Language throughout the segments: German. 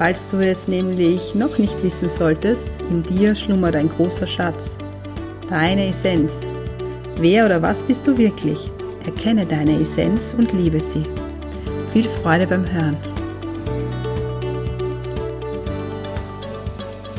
Falls du es nämlich noch nicht wissen solltest, in dir schlummert ein großer Schatz. Deine Essenz. Wer oder was bist du wirklich? Erkenne deine Essenz und liebe sie. Viel Freude beim Hören.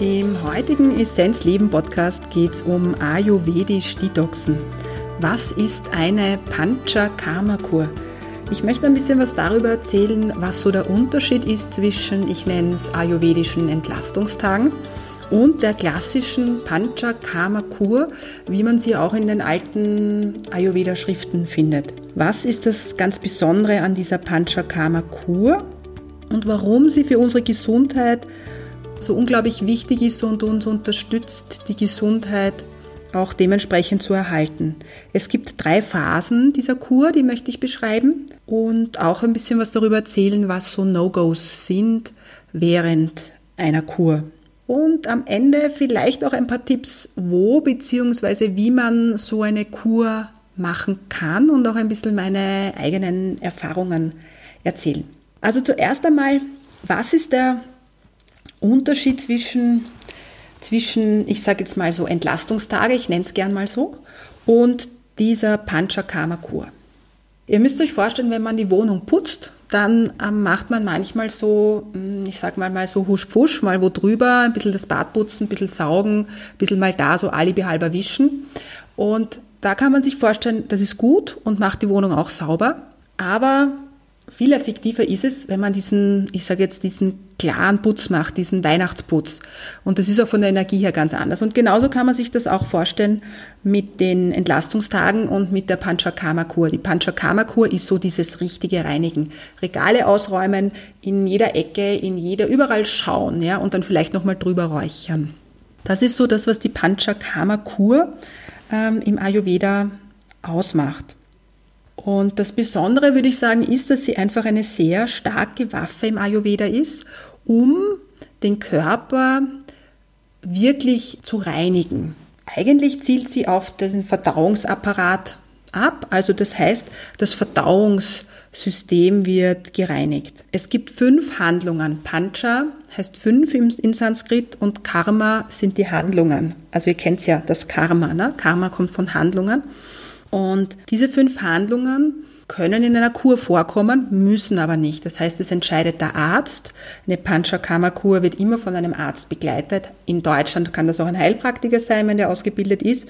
Im heutigen Essenz Leben Podcast geht es um Ayurvedisch Detoxen. Was ist eine Panchakarma-Kur? Ich möchte ein bisschen was darüber erzählen, was so der Unterschied ist zwischen, ich nenne es ayurvedischen Entlastungstagen und der klassischen Panchakarma-Kur, wie man sie auch in den alten Ayurveda-Schriften findet. Was ist das ganz Besondere an dieser Panchakarma-Kur und warum sie für unsere Gesundheit so unglaublich wichtig ist und uns unterstützt, die Gesundheit auch dementsprechend zu erhalten. Es gibt drei Phasen dieser Kur, die möchte ich beschreiben und auch ein bisschen was darüber erzählen, was so No-Gos sind während einer Kur. Und am Ende vielleicht auch ein paar Tipps, wo bzw. wie man so eine Kur machen kann und auch ein bisschen meine eigenen Erfahrungen erzählen. Also zuerst einmal, was ist der Unterschied zwischen zwischen, ich sage jetzt mal so Entlastungstage, ich nenne es gern mal so, und dieser Panchakarma-Kur. Ihr müsst euch vorstellen, wenn man die Wohnung putzt, dann ähm, macht man manchmal so, hm, ich sag mal mal so husch-pfusch, mal wo drüber, ein bisschen das Bad putzen, ein bisschen saugen, ein bisschen mal da so alibi halber wischen. Und da kann man sich vorstellen, das ist gut und macht die Wohnung auch sauber. Aber viel effektiver ist es, wenn man diesen, ich sage jetzt, diesen klaren Putz macht, diesen Weihnachtsputz. Und das ist auch von der Energie her ganz anders. Und genauso kann man sich das auch vorstellen mit den Entlastungstagen und mit der Panchakarma-Kur. Die Panchakarma-Kur ist so dieses richtige Reinigen. Regale ausräumen, in jeder Ecke, in jeder, überall schauen, ja, und dann vielleicht nochmal drüber räuchern. Das ist so das, was die Panchakarma-Kur ähm, im Ayurveda ausmacht. Und das Besondere, würde ich sagen, ist, dass sie einfach eine sehr starke Waffe im Ayurveda ist, um den Körper wirklich zu reinigen. Eigentlich zielt sie auf den Verdauungsapparat ab, also das heißt, das Verdauungssystem wird gereinigt. Es gibt fünf Handlungen. Pancha heißt fünf in Sanskrit und Karma sind die Handlungen. Also ihr kennt ja das Karma, ne? Karma kommt von Handlungen. Und diese fünf Handlungen können in einer Kur vorkommen, müssen aber nicht. Das heißt, es entscheidet der Arzt. Eine Panchakarma-Kur wird immer von einem Arzt begleitet. In Deutschland kann das auch ein Heilpraktiker sein, wenn der ausgebildet ist.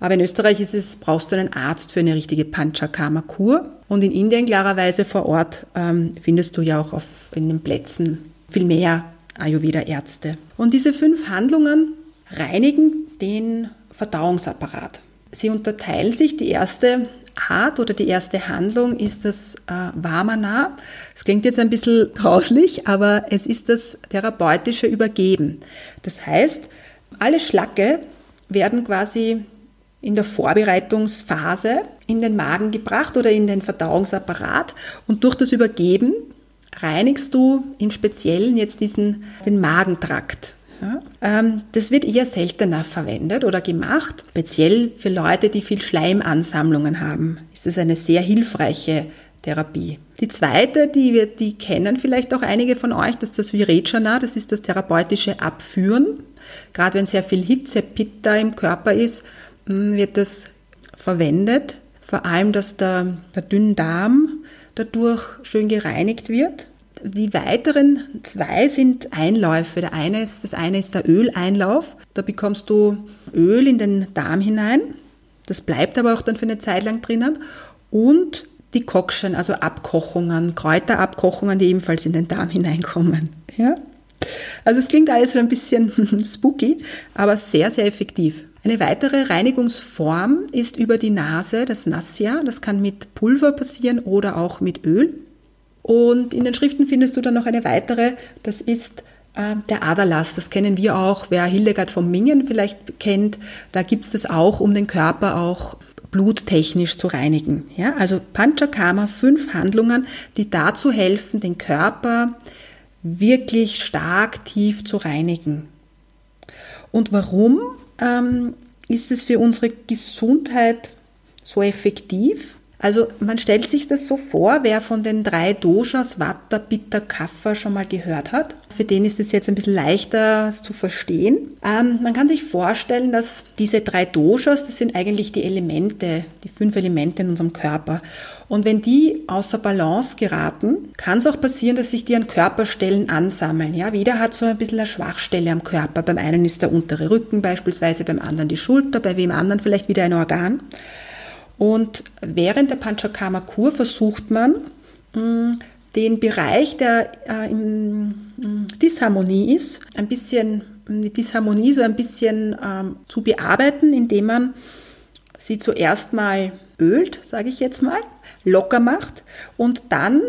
Aber in Österreich ist es, brauchst du einen Arzt für eine richtige Panchakarma-Kur. Und in Indien klarerweise vor Ort ähm, findest du ja auch auf, in den Plätzen viel mehr Ayurveda-Ärzte. Und diese fünf Handlungen reinigen den Verdauungsapparat. Sie unterteilen sich. Die erste Art oder die erste Handlung ist das äh, Vamana. Es klingt jetzt ein bisschen grauslich, aber es ist das therapeutische Übergeben. Das heißt, alle Schlacke werden quasi in der Vorbereitungsphase in den Magen gebracht oder in den Verdauungsapparat und durch das Übergeben reinigst du im Speziellen jetzt diesen, den Magentrakt. Ähm, das wird eher seltener verwendet oder gemacht, speziell für Leute, die viel Schleimansammlungen haben. Ist es eine sehr hilfreiche Therapie. Die zweite, die wir, die kennen vielleicht auch einige von euch, das ist das Virechana, das ist das therapeutische Abführen. Gerade wenn sehr viel Hitze, Pitta im Körper ist, hm, wird das verwendet. Vor allem, dass der, der Dünndarm dadurch schön gereinigt wird. Die weiteren zwei sind Einläufe. Der eine ist, das eine ist der Öleinlauf. Da bekommst du Öl in den Darm hinein. Das bleibt aber auch dann für eine Zeit lang drinnen. Und die Kokschen, also Abkochungen, Kräuterabkochungen, die ebenfalls in den Darm hineinkommen. Ja? Also es klingt alles so ein bisschen spooky, aber sehr, sehr effektiv. Eine weitere Reinigungsform ist über die Nase, das Nasya. Das kann mit Pulver passieren oder auch mit Öl. Und in den Schriften findest du dann noch eine weitere, das ist äh, der Aderlass, das kennen wir auch, wer Hildegard von Mingen vielleicht kennt, da gibt es das auch, um den Körper auch bluttechnisch zu reinigen. Ja, also Panchakarma, fünf Handlungen, die dazu helfen, den Körper wirklich stark tief zu reinigen. Und warum ähm, ist es für unsere Gesundheit so effektiv? Also man stellt sich das so vor, wer von den drei Doshas Vata, Pitta, Kapha schon mal gehört hat. Für den ist es jetzt ein bisschen leichter zu verstehen. Ähm, man kann sich vorstellen, dass diese drei Doshas, das sind eigentlich die Elemente, die fünf Elemente in unserem Körper. Und wenn die außer Balance geraten, kann es auch passieren, dass sich die an Körperstellen ansammeln. Ja, jeder hat so ein bisschen eine Schwachstelle am Körper. Beim einen ist der untere Rücken beispielsweise, beim anderen die Schulter, bei wem anderen vielleicht wieder ein Organ. Und während der Panchakarma-Kur versucht man, mm, den Bereich, der äh, in mm, Disharmonie ist, ein bisschen, die Disharmonie so ein bisschen ähm, zu bearbeiten, indem man sie zuerst mal ölt, sage ich jetzt mal, locker macht und dann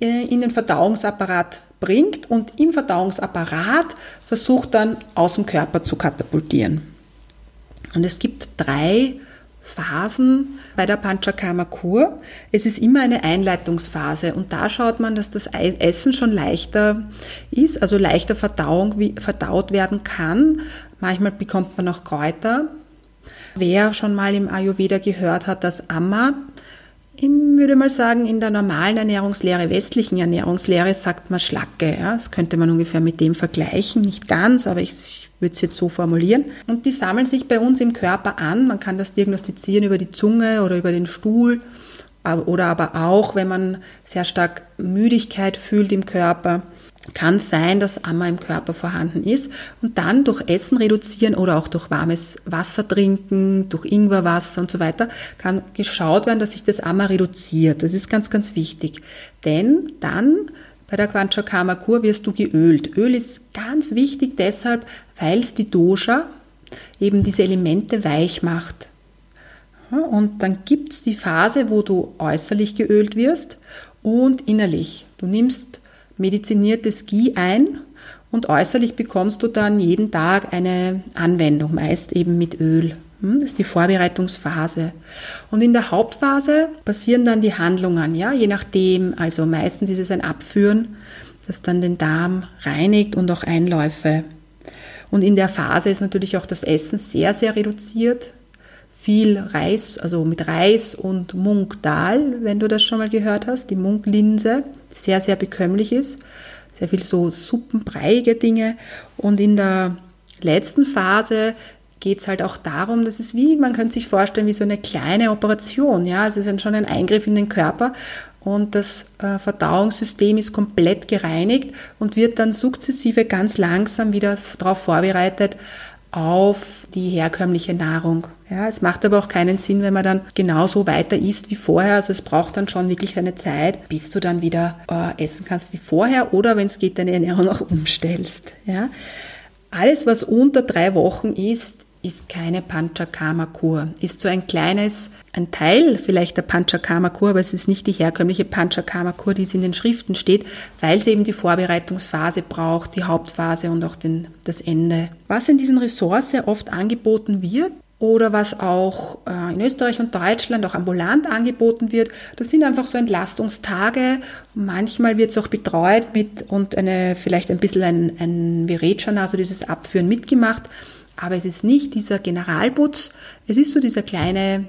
äh, in den Verdauungsapparat bringt und im Verdauungsapparat versucht dann aus dem Körper zu katapultieren. Und es gibt drei Phasen bei der Panchakarma-Kur. Es ist immer eine Einleitungsphase und da schaut man, dass das Essen schon leichter ist, also leichter Verdauung, verdaut werden kann. Manchmal bekommt man auch Kräuter. Wer schon mal im Ayurveda gehört hat, dass Amma, ich würde mal sagen, in der normalen Ernährungslehre, westlichen Ernährungslehre, sagt man Schlacke. Ja? Das könnte man ungefähr mit dem vergleichen, nicht ganz, aber ich würde es jetzt so formulieren. Und die sammeln sich bei uns im Körper an. Man kann das diagnostizieren über die Zunge oder über den Stuhl oder aber auch, wenn man sehr stark Müdigkeit fühlt im Körper, kann sein, dass Amma im Körper vorhanden ist und dann durch Essen reduzieren oder auch durch warmes Wasser trinken, durch Ingwerwasser und so weiter, kann geschaut werden, dass sich das Amma reduziert. Das ist ganz, ganz wichtig. Denn dann bei der Panchakarma-Kur wirst du geölt. Öl ist ganz wichtig deshalb, weil es die Dosha, eben diese Elemente weich macht. Und dann gibt es die Phase, wo du äußerlich geölt wirst und innerlich. Du nimmst mediziniertes Ghee ein und äußerlich bekommst du dann jeden Tag eine Anwendung, meist eben mit Öl. Hm, das ist die Vorbereitungsphase. Und in der Hauptphase passieren dann die Handlungen, ja, je nachdem. Also meistens ist es ein Abführen, das dann den Darm reinigt und auch Einläufe. Und in der Phase ist natürlich auch das Essen sehr, sehr reduziert. Viel Reis, also mit Reis und Munkdal, wenn du das schon mal gehört hast, die Munklinse, sehr, sehr bekömmlich ist. Sehr viel so suppenbreiige Dinge. Und in der letzten Phase geht es halt auch darum, dass es wie, man könnte sich vorstellen, wie so eine kleine Operation. Ja, also es ist schon ein Eingriff in den Körper und das äh, Verdauungssystem ist komplett gereinigt und wird dann sukzessive ganz langsam wieder darauf vorbereitet auf die herkömmliche Nahrung. Ja, es macht aber auch keinen Sinn, wenn man dann genauso weiter isst wie vorher. Also es braucht dann schon wirklich eine Zeit, bis du dann wieder äh, essen kannst wie vorher oder wenn es geht, deine Ernährung auch umstellst. Ja. Alles, was unter drei Wochen ist, ist keine Panchakarma-Kur. Ist so ein kleines, ein Teil vielleicht der Panchakarma-Kur, aber es ist nicht die herkömmliche Panchakarma-Kur, die es in den Schriften steht, weil sie eben die Vorbereitungsphase braucht, die Hauptphase und auch den, das Ende. Was in diesen Ressorts sehr oft angeboten wird, oder was auch äh, in Österreich und Deutschland auch ambulant angeboten wird. Das sind einfach so Entlastungstage. Manchmal wird es auch betreut mit und eine, vielleicht ein bisschen ein, ein Virechana, also dieses Abführen mitgemacht. Aber es ist nicht dieser Generalputz, es ist so dieser kleine,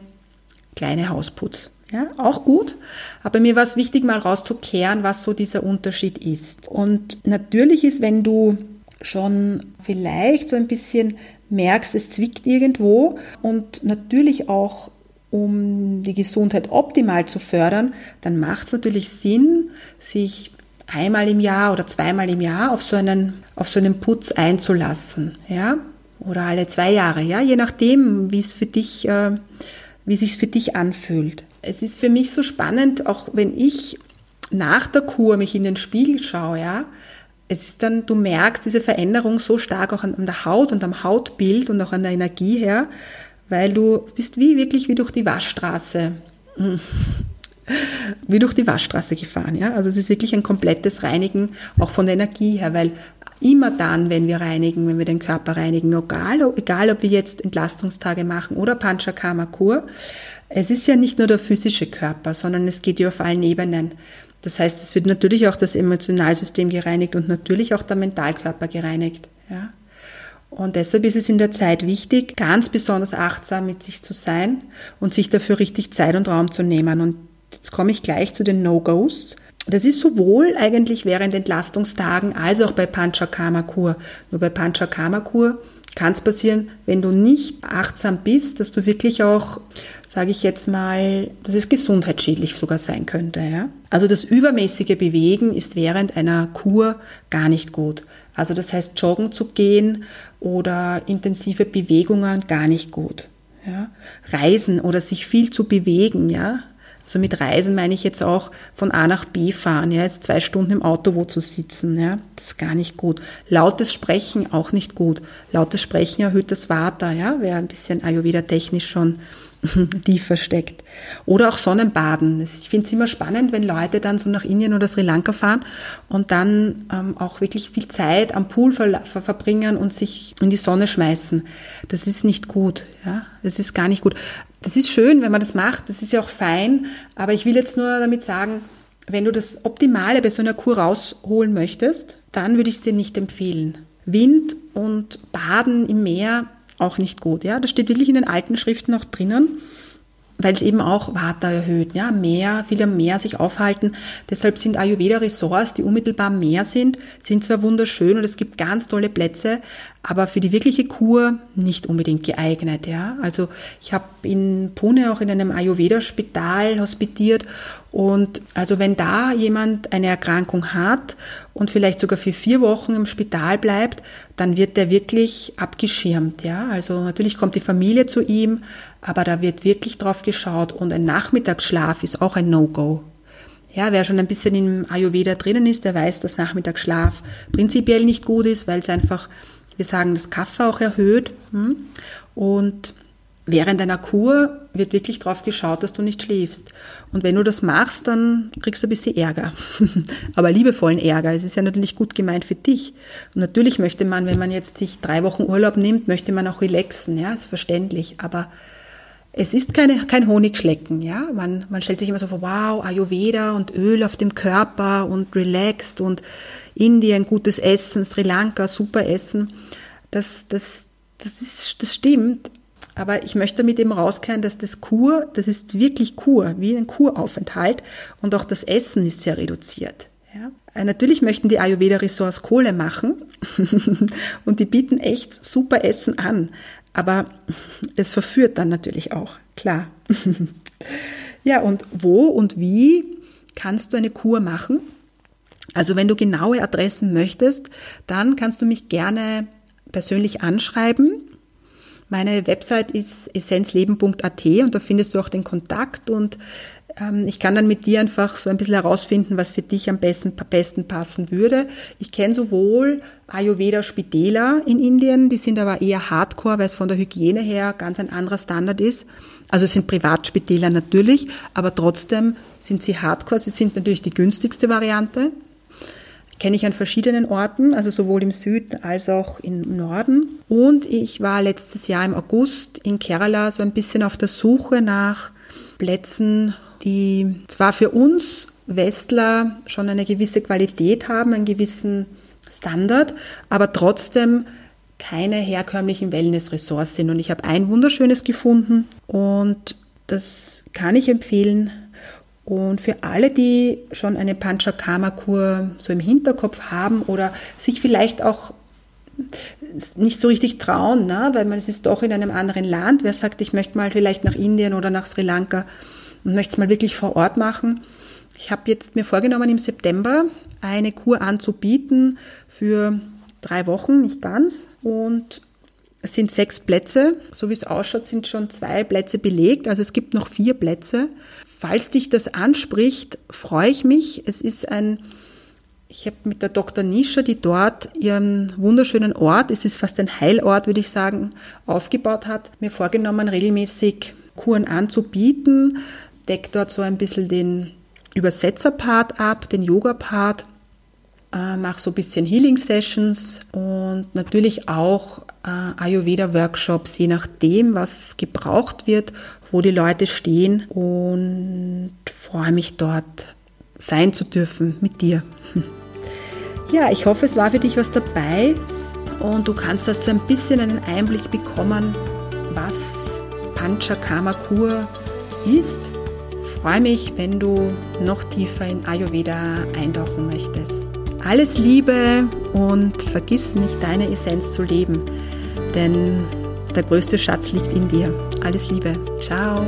kleine Hausputz. Ja, auch gut. Aber mir war es wichtig, mal rauszukehren, was so dieser Unterschied ist. Und natürlich ist, wenn du schon vielleicht so ein bisschen merkst, es zwickt irgendwo und natürlich auch um die Gesundheit optimal zu fördern, dann macht es natürlich Sinn, sich einmal im Jahr oder zweimal im Jahr auf so einen, auf so einen Putz einzulassen. Ja? Oder alle zwei Jahre, ja, je nachdem, wie es für dich, äh, wie sich für dich anfühlt. Es ist für mich so spannend, auch wenn ich nach der Kur mich in den Spiegel schaue, ja, es ist dann, du merkst diese Veränderung so stark auch an, an der Haut und am Hautbild und auch an der Energie her, weil du bist wie wirklich wie durch die Waschstraße, wie durch die Waschstraße gefahren, ja. Also es ist wirklich ein komplettes Reinigen auch von der Energie her, weil Immer dann, wenn wir reinigen, wenn wir den Körper reinigen, egal, egal ob wir jetzt Entlastungstage machen oder Panchakarma-Kur, es ist ja nicht nur der physische Körper, sondern es geht ja auf allen Ebenen. Das heißt, es wird natürlich auch das Emotionalsystem gereinigt und natürlich auch der Mentalkörper gereinigt. Ja? Und deshalb ist es in der Zeit wichtig, ganz besonders achtsam mit sich zu sein und sich dafür richtig Zeit und Raum zu nehmen. Und jetzt komme ich gleich zu den No-Gos. Das ist sowohl eigentlich während Entlastungstagen als auch bei Panchakarma-Kur. Nur bei Panchakarma-Kur kann es passieren, wenn du nicht achtsam bist, dass du wirklich auch, sage ich jetzt mal, dass es gesundheitsschädlich sogar sein könnte. Ja? Also das übermäßige Bewegen ist während einer Kur gar nicht gut. Also das heißt, joggen zu gehen oder intensive Bewegungen gar nicht gut. Ja? Reisen oder sich viel zu bewegen, ja, also mit Reisen meine ich jetzt auch von A nach B fahren, ja, jetzt zwei Stunden im Auto wo zu sitzen, ja, das ist gar nicht gut. Lautes Sprechen auch nicht gut. Lautes Sprechen erhöht das Vata, ja, wer ein bisschen Ayurveda-technisch schon tiefer steckt. Oder auch Sonnenbaden. Ich finde es immer spannend, wenn Leute dann so nach Indien oder Sri Lanka fahren und dann ähm, auch wirklich viel Zeit am Pool ver ver verbringen und sich in die Sonne schmeißen. Das ist nicht gut. Ja? Das ist gar nicht gut. Das ist schön, wenn man das macht. Das ist ja auch fein. Aber ich will jetzt nur damit sagen, wenn du das Optimale bei so einer Kur rausholen möchtest, dann würde ich es dir nicht empfehlen. Wind und Baden im Meer auch nicht gut. Ja, das steht wirklich in den alten Schriften auch drinnen, weil es eben auch Vata erhöht. Ja, mehr, viele am Meer sich aufhalten. Deshalb sind Ayurveda-Ressorts, die unmittelbar am Meer sind, sind zwar wunderschön und es gibt ganz tolle Plätze, aber für die wirkliche Kur nicht unbedingt geeignet. Ja, also ich habe in Pune auch in einem Ayurveda-Spital hospitiert und also wenn da jemand eine Erkrankung hat und vielleicht sogar für vier Wochen im Spital bleibt, dann wird der wirklich abgeschirmt. Ja, also natürlich kommt die Familie zu ihm, aber da wird wirklich drauf geschaut und ein Nachmittagsschlaf ist auch ein No-Go. Ja, wer schon ein bisschen im Ayurveda drinnen ist, der weiß, dass Nachmittagsschlaf prinzipiell nicht gut ist, weil es einfach, wir sagen, das Kaffer auch erhöht. Hm? Und während einer Kur wird wirklich drauf geschaut, dass du nicht schläfst. Und wenn du das machst, dann kriegst du ein bisschen Ärger. Aber liebevollen Ärger. Es ist ja natürlich gut gemeint für dich. Und natürlich möchte man, wenn man jetzt sich drei Wochen Urlaub nimmt, möchte man auch relaxen. Ja, ist verständlich. Aber es ist keine, kein Honigschlecken. Ja, man, man stellt sich immer so vor, wow, Ayurveda und Öl auf dem Körper und relaxed und Indien, gutes Essen, Sri Lanka, super Essen. Das, das, das ist, das stimmt. Aber ich möchte damit eben rauskehren, dass das Kur, das ist wirklich Kur, wie ein Kuraufenthalt und auch das Essen ist sehr reduziert. Ja. Äh, natürlich möchten die Ayurveda-Ressorts Kohle machen und die bieten echt super Essen an. Aber es verführt dann natürlich auch, klar. ja, und wo und wie kannst du eine Kur machen? Also wenn du genaue Adressen möchtest, dann kannst du mich gerne persönlich anschreiben. Meine Website ist essenzleben.at und da findest du auch den Kontakt und ähm, ich kann dann mit dir einfach so ein bisschen herausfinden, was für dich am besten, besten passen würde. Ich kenne sowohl Ayurveda Spitäler in Indien, die sind aber eher Hardcore, weil es von der Hygiene her ganz ein anderer Standard ist. Also es sind Privatspitäler natürlich, aber trotzdem sind sie Hardcore. Sie sind natürlich die günstigste Variante kenne ich an verschiedenen Orten, also sowohl im Süden als auch im Norden. Und ich war letztes Jahr im August in Kerala so ein bisschen auf der Suche nach Plätzen, die zwar für uns Westler schon eine gewisse Qualität haben, einen gewissen Standard, aber trotzdem keine herkömmlichen Wellness-Ressorts sind. Und ich habe ein wunderschönes gefunden und das kann ich empfehlen. Und für alle, die schon eine Panchakarma-Kur so im Hinterkopf haben oder sich vielleicht auch nicht so richtig trauen, ne? weil man es ist doch in einem anderen Land. Wer sagt, ich möchte mal vielleicht nach Indien oder nach Sri Lanka und möchte es mal wirklich vor Ort machen. Ich habe jetzt mir vorgenommen, im September eine Kur anzubieten für drei Wochen, nicht ganz. Und es sind sechs Plätze. So wie es ausschaut, sind schon zwei Plätze belegt. Also es gibt noch vier Plätze. Falls dich das anspricht, freue ich mich. Es ist ein, ich habe mit der Dr. Nischer, die dort ihren wunderschönen Ort, es ist fast ein Heilort, würde ich sagen, aufgebaut hat, mir vorgenommen, regelmäßig Kuren anzubieten, deckt dort so ein bisschen den Übersetzerpart ab, den Yoga-Part, äh, mache so ein bisschen Healing Sessions und natürlich auch äh, Ayurveda Workshops, je nachdem, was gebraucht wird, wo die Leute stehen und freue mich dort sein zu dürfen mit dir. Ja, ich hoffe, es war für dich was dabei und du kannst das so ein bisschen einen Einblick bekommen, was Panchakarma Kur ist. Ich freue mich, wenn du noch tiefer in Ayurveda eintauchen möchtest. Alles Liebe und vergiss nicht, deine Essenz zu leben, denn der größte Schatz liegt in dir. Alles Liebe. Ciao.